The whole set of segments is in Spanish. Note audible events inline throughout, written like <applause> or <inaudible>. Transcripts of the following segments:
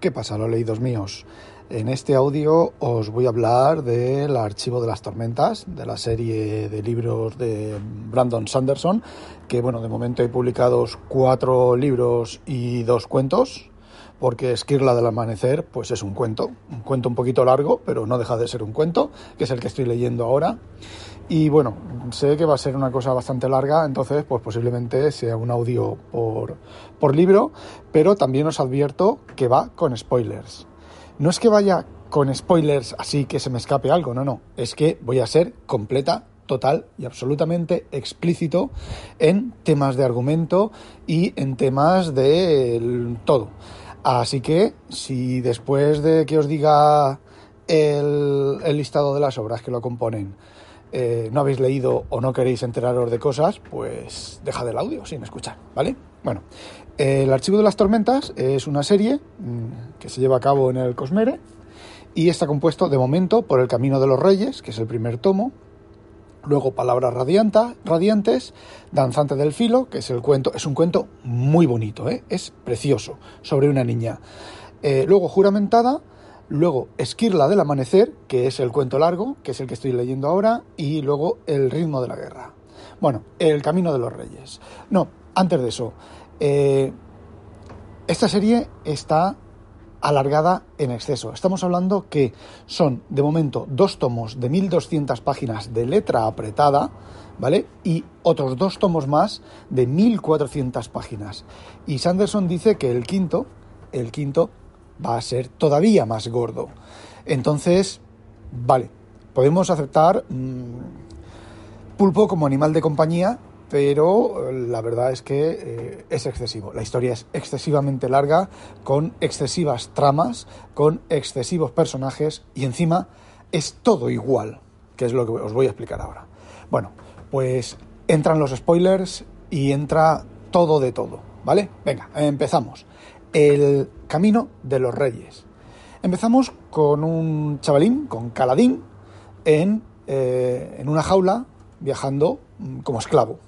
¿Qué pasa, los leídos míos? En este audio os voy a hablar del Archivo de las Tormentas, de la serie de libros de Brandon Sanderson, que bueno, de momento hay publicados cuatro libros y dos cuentos, porque Esquirla del Amanecer pues es un cuento, un cuento un poquito largo, pero no deja de ser un cuento, que es el que estoy leyendo ahora. Y bueno, sé que va a ser una cosa bastante larga, entonces pues posiblemente sea un audio por, por libro, pero también os advierto que va con spoilers. No es que vaya con spoilers así que se me escape algo, no, no, es que voy a ser completa, total y absolutamente explícito en temas de argumento y en temas de todo. Así que si después de que os diga el, el listado de las obras que lo componen, eh, no habéis leído o no queréis enteraros de cosas, pues dejad el audio sin escuchar, ¿vale? Bueno, el Archivo de las Tormentas es una serie mm, que se lleva a cabo en el Cosmere y está compuesto de momento por El Camino de los Reyes, que es el primer tomo, luego Palabras radianta, Radiantes, Danzante del Filo, que es el cuento, es un cuento muy bonito, ¿eh? es precioso, sobre una niña. Eh, luego Juramentada, Luego, Esquirla del Amanecer, que es el cuento largo, que es el que estoy leyendo ahora, y luego El ritmo de la guerra. Bueno, El camino de los reyes. No, antes de eso, eh, esta serie está alargada en exceso. Estamos hablando que son, de momento, dos tomos de 1200 páginas de letra apretada, ¿vale? Y otros dos tomos más de 1400 páginas. Y Sanderson dice que el quinto, el quinto va a ser todavía más gordo. Entonces, vale, podemos aceptar mmm, pulpo como animal de compañía, pero eh, la verdad es que eh, es excesivo. La historia es excesivamente larga, con excesivas tramas, con excesivos personajes y encima es todo igual, que es lo que os voy a explicar ahora. Bueno, pues entran los spoilers y entra todo de todo, ¿vale? Venga, empezamos. El camino de los reyes. Empezamos con un chavalín, con Caladín, en, eh, en una jaula, viajando mm, como esclavo.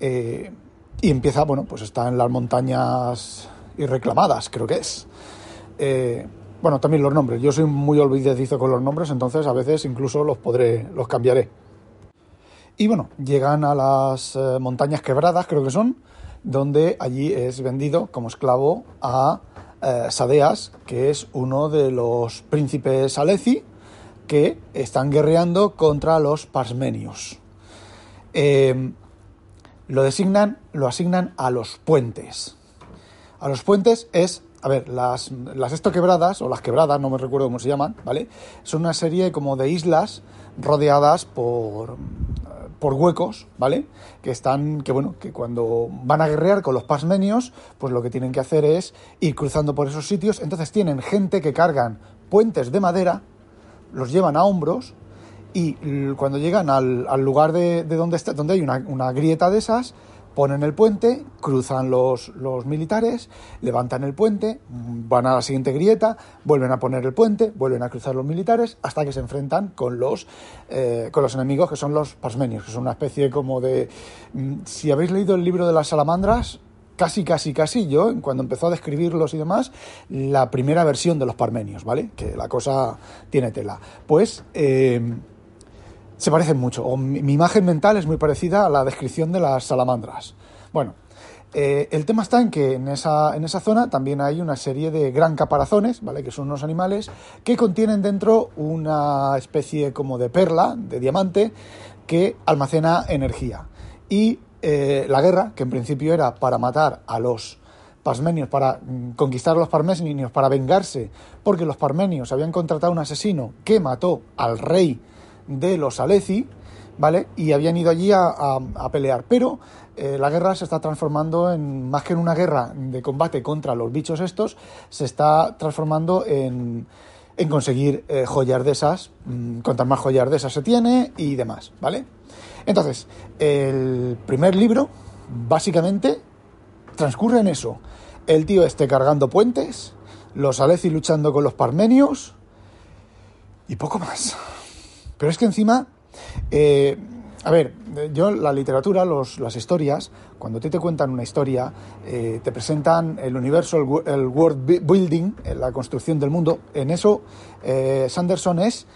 Eh, y empieza, bueno, pues está en las montañas irreclamadas, creo que es. Eh, bueno, también los nombres. Yo soy muy olvidadizo con los nombres, entonces a veces incluso los podré, los cambiaré. Y bueno, llegan a las montañas quebradas, creo que son, donde allí es vendido como esclavo a eh, Sadeas, que es uno de los príncipes Aleci que están guerreando contra los Parsmenios. Eh, lo designan, lo asignan a los puentes. A los puentes es, a ver, las, las estoquebradas, o las quebradas, no me recuerdo cómo se llaman, ¿vale? Son una serie como de islas rodeadas por, por huecos, ¿vale? Que están, que bueno, que cuando van a guerrear con los pasmenios, pues lo que tienen que hacer es ir cruzando por esos sitios. Entonces tienen gente que cargan puentes de madera, los llevan a hombros y cuando llegan al, lugar de, donde, está, donde hay una, una grieta de esas, ponen el puente, cruzan los, los, militares, levantan el puente, van a la siguiente grieta, vuelven a poner el puente, vuelven a cruzar los militares, hasta que se enfrentan con los, eh, con los enemigos que son los pasmenios, que son una especie como de... Mm, si habéis leído el libro de las salamandras, casi, casi, casi yo, cuando empezó a describirlos y demás, la primera versión de los parmenios, ¿vale? Que la cosa tiene tela. Pues... Eh, se parecen mucho, o mi, imagen mental es muy parecida a la descripción de las salamandras. Bueno, eh, el tema está en que en esa, en esa zona también hay una serie de gran caparazones, ¿vale? Que son unos animales que contienen dentro una especie como de perla, de diamante, que almacena energía. Y eh, la guerra, que en principio era para matar a los parmenios, para mm, conquistar a los parmenios, para vengarse, porque los parmenios habían contratado un asesino que mató al rey de los Aleci, ¿vale? Y habían ido allí a, pelear. Pero eh, la guerra se está transformando en, más que en una guerra de combate contra los bichos estos, se está transformando en, en conseguir eh, joyas de esas, mm, cuantas más joyas de esas se tiene y demás, ¿vale? Entonces, el primer libro, básicamente, transcurre en eso. El tío esté cargando puentes, los Aleci luchando con los parmenios y poco más. Pero es que encima, eh, a ver, yo la literatura, los, las historias, cuando te, te cuentan una historia, eh, te presentan el universo, el, world building, la construcción del mundo. En eso, eh, Sanderson es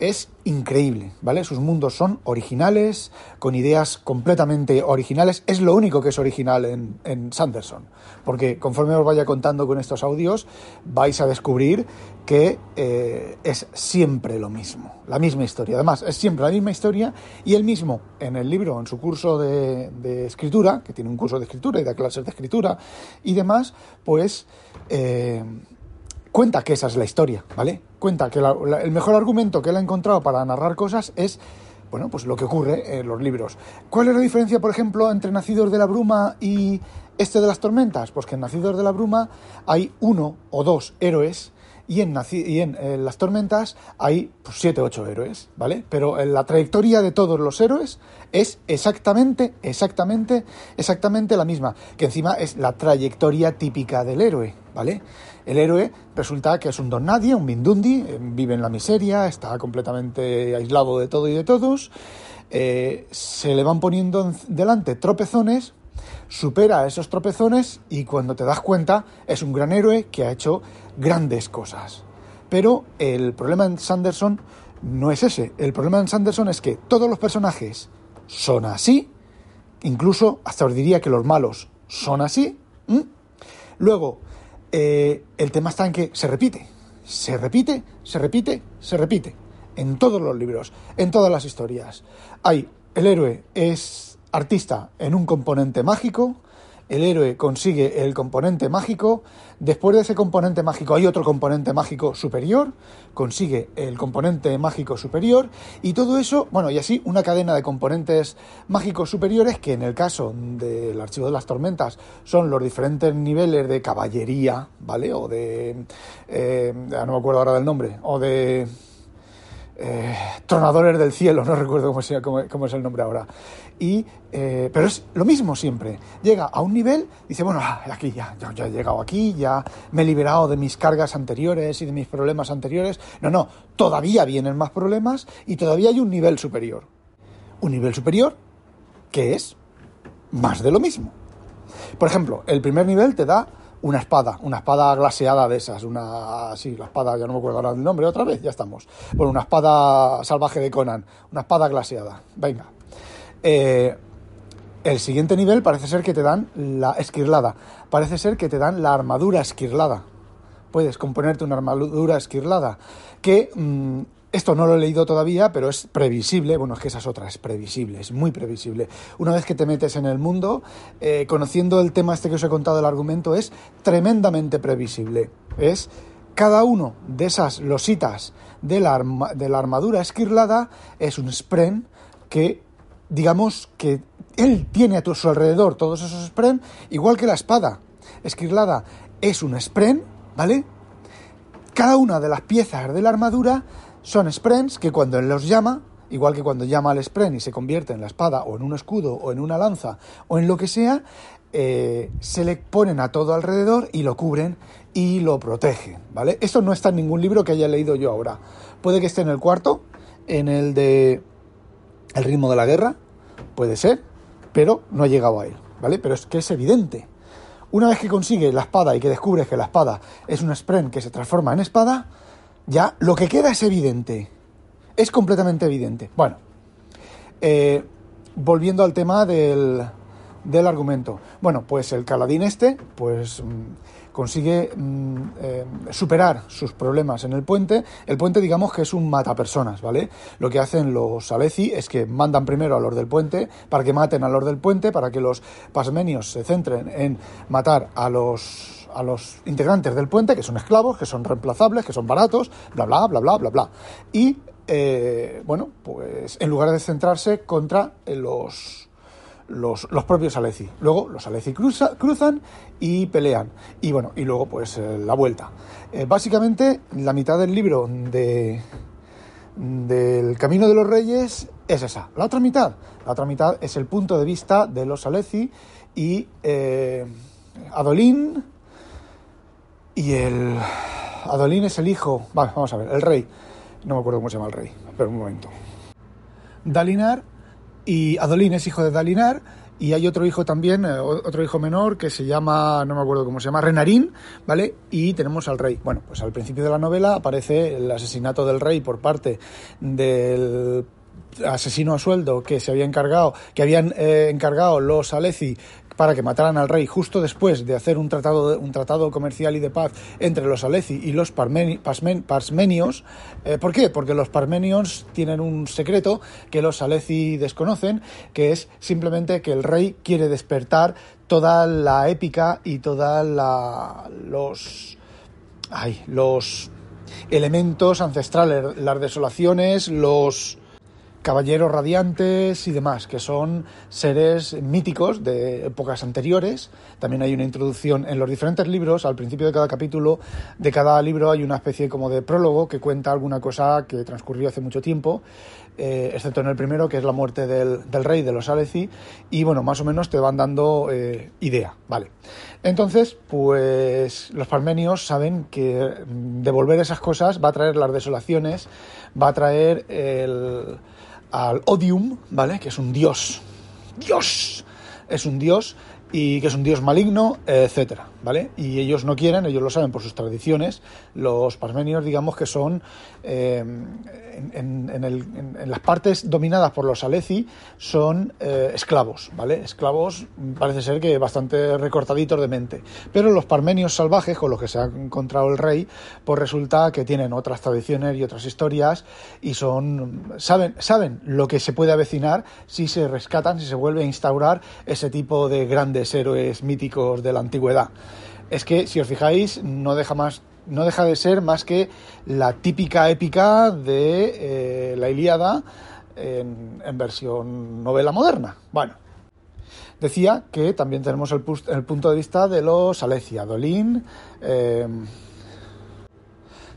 es increíble, ¿vale? Sus mundos son originales, con ideas completamente originales. Es lo único que es original en, Sanderson, porque conforme os vaya contando con estos audios, vais a descubrir que eh, es siempre lo mismo, la misma historia. Además, es siempre la misma historia y él mismo, en el libro, en su curso de, escritura, que tiene un curso de escritura y da clases de escritura y demás, pues... Eh, cuenta que esa es la historia, ¿vale? Cuenta que el mejor argumento que él ha encontrado para narrar cosas es, bueno, pues lo que ocurre en los libros. ¿Cuál es la diferencia, por ejemplo, entre Nacidos de la Bruma y este de las Tormentas? Pues que en Nacidos de la Bruma hay uno o dos héroes y en, eh, las tormentas hay pues, siete, ocho héroes, ¿vale? Pero la trayectoria de todos los héroes es exactamente, exactamente, exactamente la misma, que encima es la trayectoria típica del héroe, ¿vale? El héroe resulta que es un don nadie, un mindundi, eh, vive en la miseria, está completamente aislado de todo y de todos, eh, se le van poniendo delante tropezones supera esos tropezones y cuando te das cuenta es un gran héroe que ha hecho grandes cosas. Pero el problema en Sanderson no es ese. El problema en Sanderson es que todos los personajes son así, incluso hasta os diría que los malos son así. Luego, eh, el tema está en que se repite, se repite, se repite, se repite. En todos los libros, en todas las historias. Hay, el héroe es artista en un componente mágico, el héroe consigue el componente mágico, después de ese componente mágico hay otro componente mágico superior, consigue el componente mágico superior y todo eso, bueno, y así una cadena de componentes mágicos superiores que en el caso del archivo de las tormentas son los diferentes niveles de caballería, ¿vale? O de... Eh, no me acuerdo ahora del nombre, o de eh, Tronadores del Cielo, <laughs> no recuerdo cómo, es el nombre ahora. Y, eh, pero es lo mismo siempre. Llega a un nivel, dice, bueno, ah, aquí ya, ya, he llegado aquí, ya me he liberado de mis cargas anteriores y de mis problemas anteriores. No, no, todavía vienen más problemas y todavía hay un nivel superior. Un nivel superior que es más de lo mismo. Por ejemplo, el primer nivel te da una espada, una espada glaseada de esas, una, sí, la espada, ya no me acuerdo ahora el nombre, otra vez, ya estamos. Bueno, una espada salvaje de Conan, una espada glaseada, venga. Eh, el siguiente nivel parece ser que te dan la esquirlada, parece ser que te dan la armadura esquirlada. Puedes componerte una armadura esquirlada, que mm, esto no lo he leído todavía, pero es previsible. Bueno, es que esa es otra, es previsible, es muy previsible. Una vez que te metes en el mundo, eh, conociendo el tema este que os he contado, el argumento es tremendamente previsible. Es cada uno de esas lositas de la, de la armadura esquirlada es un spren que, digamos, que él tiene a su alrededor todos esos spren, igual que la espada esquirlada es un spren, ¿vale? Cada una de las piezas de la armadura son sprints que cuando él los llama, igual que cuando llama al sprint y se convierte en la espada o en un escudo o en una lanza o en lo que sea, eh, se le ponen a todo alrededor y lo cubren y lo protegen, ¿vale? Esto no está en ningún libro que haya leído yo ahora. Puede que esté en el cuarto, en el de El ritmo de la guerra, puede ser, pero no ha llegado a él, ¿vale? Pero es que es evidente. Una vez que consigue la espada y que descubres que la espada es un sprint que se transforma en espada, ya lo que queda es evidente. Es completamente evidente. Bueno, eh, volviendo al tema del, del, argumento. Bueno, pues el Caladín este, pues mm, consigue mm, eh, superar sus problemas en el puente. El puente, digamos que es un matapersonas, ¿vale? Lo que hacen los Aleci es que mandan primero a los del puente para que maten a los del puente, para que los pasmenios se centren en matar a los a los integrantes del puente, que son esclavos, que son reemplazables, que son baratos, bla, bla, bla, bla, bla, bla. Y eh, bueno, pues en lugar de centrarse contra los, los, los propios Aleci. Luego los Aleci cruzan y pelean. Y bueno, y luego pues eh, la vuelta. Eh, básicamente la mitad del libro de del Camino de los Reyes es esa. La otra mitad, la otra mitad es el punto de vista de los Aleci y Adolín y el Adolín es el hijo, vale, vamos a ver, el rey. No me acuerdo cómo se llama el rey, pero un momento. Dalinar y Adolín es hijo de Dalinar y hay otro hijo también, eh, otro hijo menor que se llama, no me acuerdo cómo se llama, Renarín, ¿vale? Y tenemos al rey. Bueno, pues al principio de la novela aparece el asesinato del rey por parte del asesino a sueldo que se había encargado, que habían eh, encargado los Aleci para que mataran al rey justo después de hacer un tratado, un tratado comercial y de paz entre los Aleci y los Parmenios. Eh, ¿Por qué? Porque los Parmenios tienen un secreto que los Aleci desconocen, que es simplemente que el rey quiere despertar toda la épica y toda la los ay, los elementos ancestrales, las desolaciones, los caballeros radiantes y demás, que son seres míticos de épocas anteriores. También hay una introducción en los diferentes libros, al principio de cada capítulo, de cada libro hay una especie como de prólogo que cuenta alguna cosa que transcurrió hace mucho tiempo, eh, excepto en el primero, que es la muerte del, rey de los Aleci, y bueno, más o menos te van dando eh, idea, ¿vale? Entonces, pues los parmenios saben que devolver esas cosas va a traer las desolaciones, va a traer el al Odium, ¿vale? Que es un dios. Dios. Es un dios y que es un dios maligno, etcétera, ¿vale? Y ellos no quieren, ellos lo saben por sus tradiciones, los parmenios, digamos que son eh, en, las partes dominadas por los Aleci son eh, esclavos, ¿vale? Esclavos parece ser que bastante recortaditos de mente, pero los parmenios salvajes con los que se ha encontrado el rey, pues resulta que tienen otras tradiciones y otras historias y son saben saben lo que se puede avecinar si se rescatan, si se vuelve a instaurar ese tipo de grandes héroes míticos de la antigüedad. Es que, si os fijáis, no deja más no deja de ser más que la típica épica de eh, la Ilíada en, versión novela moderna. Bueno, decía que también tenemos el, punto de vista de los Alecia, Dolín, eh,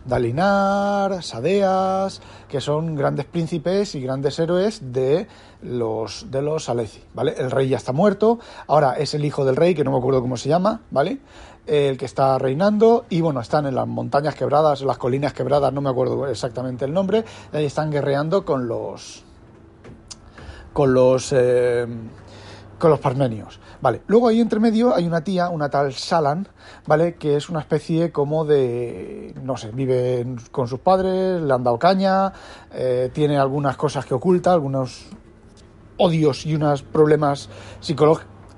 Dalinar, Sadeas, que son grandes príncipes y grandes héroes de los, de los Aleci, ¿vale? El rey ya está muerto, ahora es el hijo del rey, que no me acuerdo cómo se llama, ¿vale? El que está reinando, y bueno, están en las montañas quebradas, en las colinas quebradas, no me acuerdo exactamente el nombre, y ahí están guerreando con los. con los. Eh, con los parmenios. Vale, luego ahí entre medio hay una tía, una tal Salan, ¿vale? Que es una especie como de, no sé, vive con sus padres, le han dado caña, eh, tiene algunas cosas que oculta, algunos odios y unos problemas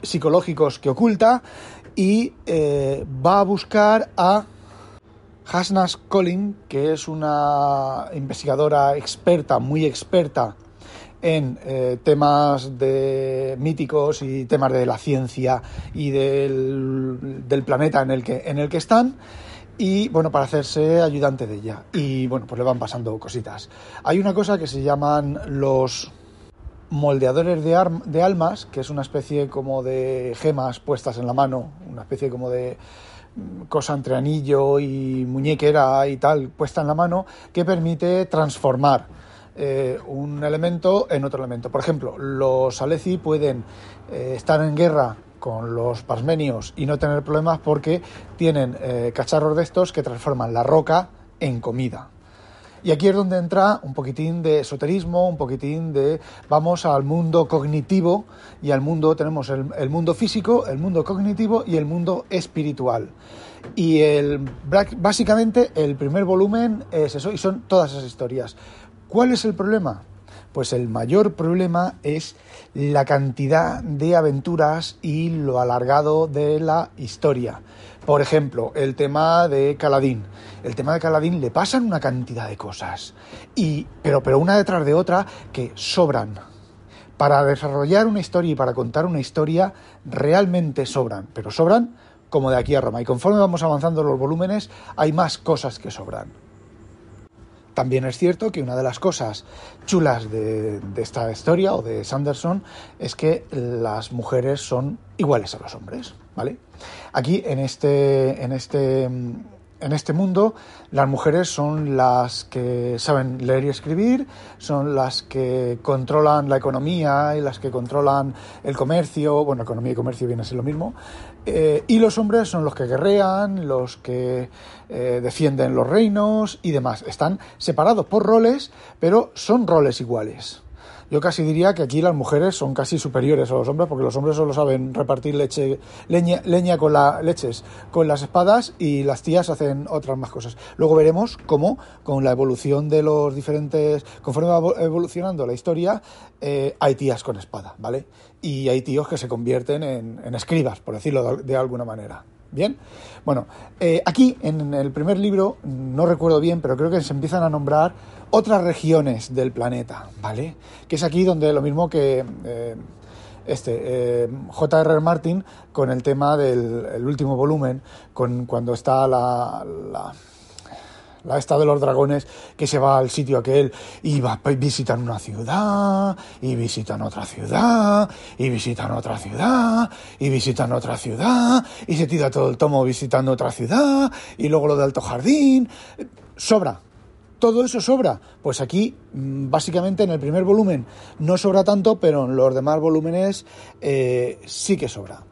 psicológicos que oculta y eh, va a buscar a Hasnas Collin, que es una investigadora experta, muy experta en eh, temas de míticos y temas de la ciencia y del, del, planeta en el que en el que están. Y bueno para hacerse ayudante de ella. Y bueno pues le van pasando cositas. Hay una cosa que se llaman los moldeadores de, almas que es una especie como de gemas puestas en la mano una especie como de mm, cosa entre anillo y muñequera y tal puesta en la mano que permite transformar eh, un elemento en otro elemento. Por ejemplo, los Aleci pueden eh, estar en guerra con los pasmenios y no tener problemas porque tienen eh, cacharros de estos que transforman la roca en comida. Y aquí es donde entra un poquitín de esoterismo, un poquitín de vamos al mundo cognitivo y al mundo tenemos el, mundo físico, el mundo cognitivo y el mundo espiritual. Y el, básicamente el primer volumen es eso y son todas esas historias. ¿Cuál es el problema? Pues el mayor problema es la cantidad de aventuras y lo alargado de la historia. Por ejemplo, el tema de Caladín. El tema de Caladín le pasan una cantidad de cosas, y, pero, pero una detrás de otra que sobran. Para desarrollar una historia y para contar una historia realmente sobran, pero sobran como de aquí a Roma. Y conforme vamos avanzando los volúmenes, hay más cosas que sobran. También es cierto que una de las cosas chulas de, esta historia o de Sanderson es que las mujeres son iguales a los hombres, ¿vale? Aquí en este, en este en este mundo las mujeres son las que saben leer y escribir, son las que controlan la economía y las que controlan el comercio, bueno, economía y comercio viene a ser lo mismo, eh, y los hombres son los que guerrean, los que eh, defienden los reinos y demás. Están separados por roles, pero son roles iguales. Yo casi diría que aquí las mujeres son casi superiores a los hombres porque los hombres solo saben repartir leche, leña, leña con las leches con las espadas y las tías hacen otras más cosas. Luego veremos cómo con la evolución de los diferentes, conforme va evolucionando la historia, eh, hay tías con espada, ¿vale? Y hay tíos que se convierten en, escribas, por decirlo de, alguna manera. Bien, bueno, eh, aquí en el primer libro, no recuerdo bien, pero creo que se empiezan a nombrar otras regiones del planeta, ¿vale? Que es aquí donde lo mismo que eh, este eh, J.R.R. Martin con el tema del último volumen, con cuando está la, la la esta de los dragones que se va al sitio aquel y va, visitan una ciudad, y visitan otra ciudad, y visitan otra ciudad, y visitan otra ciudad, y se tira todo el tomo visitando otra ciudad, y luego lo de Alto Jardín. Sobra, todo eso sobra. Pues aquí, mm, básicamente en el primer volumen no sobra tanto, pero en los demás volúmenes eh, sí que sobra.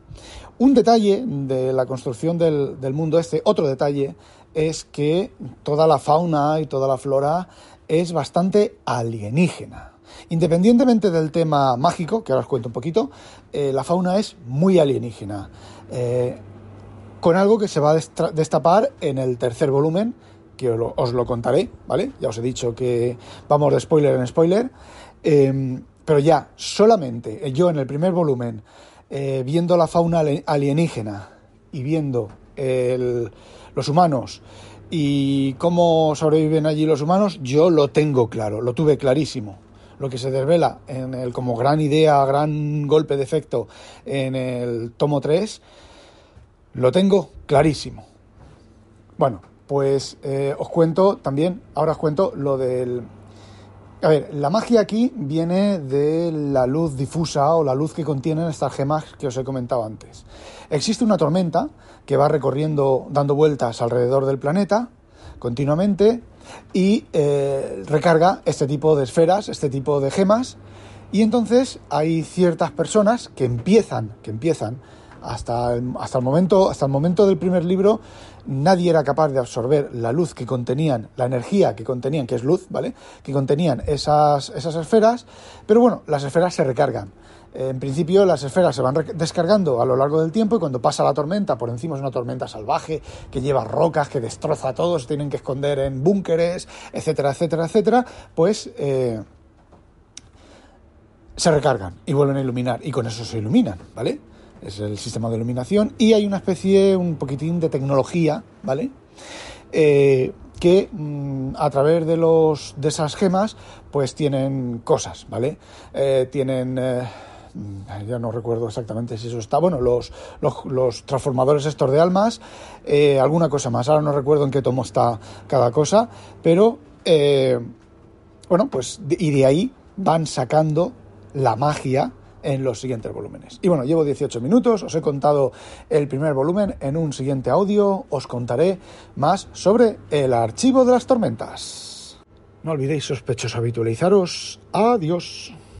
Un detalle de la construcción del, mundo este, otro detalle, es que toda la fauna y toda la flora es bastante alienígena. Independientemente del tema mágico, que ahora os cuento un poquito, eh, la fauna es muy alienígena. Eh, con algo que se va a destapar en el tercer volumen, que os lo, contaré, ¿vale? Ya os he dicho que vamos de spoiler en spoiler. Em, pero ya, solamente eh, yo en el primer volumen, eh, viendo la fauna alienígena y viendo los humanos y cómo sobreviven allí los humanos, yo lo tengo claro, lo tuve clarísimo. Lo que se desvela en el, como gran idea, gran golpe de efecto en el tomo 3, lo tengo clarísimo. Bueno, pues eh, os cuento también, ahora os cuento lo del... A ver, la magia aquí viene de la luz difusa o la luz que contienen estas gemas que os he comentado antes. Existe una tormenta que va recorriendo, dando vueltas alrededor del planeta continuamente y eh, recarga este tipo de esferas, este tipo de gemas y entonces hay ciertas personas que empiezan, que empiezan hasta hasta el momento, hasta el momento del primer libro nadie era capaz de absorber la luz que contenían, la energía que contenían, que es luz, ¿vale? Que contenían esas, esas esferas, pero bueno, las esferas se recargan. En principio las esferas se van descargando a lo largo del tiempo y cuando pasa la tormenta, por encima es una tormenta salvaje que lleva rocas, que destroza a todos, tienen que esconder en búnkeres, etcétera, etcétera, etcétera, pues eh, se recargan y vuelven a iluminar y con eso se iluminan, ¿vale? Es el sistema de iluminación, y hay una especie, un poquitín de tecnología, ¿vale? Eh, que mm, a través de, los, de esas gemas, pues tienen cosas, ¿vale? Eh, tienen... Eh, ya no recuerdo exactamente si eso está, bueno, los, los, transformadores estos de almas, alguna cosa más, ahora no recuerdo en qué tomo está cada cosa, pero bueno, pues y de ahí van sacando la magia en los siguientes volúmenes. Y bueno, llevo 18 minutos, os he contado el primer volumen, en un siguiente audio os contaré más sobre el archivo de las tormentas. No olvidéis sospechosos habitualizaros. Adiós.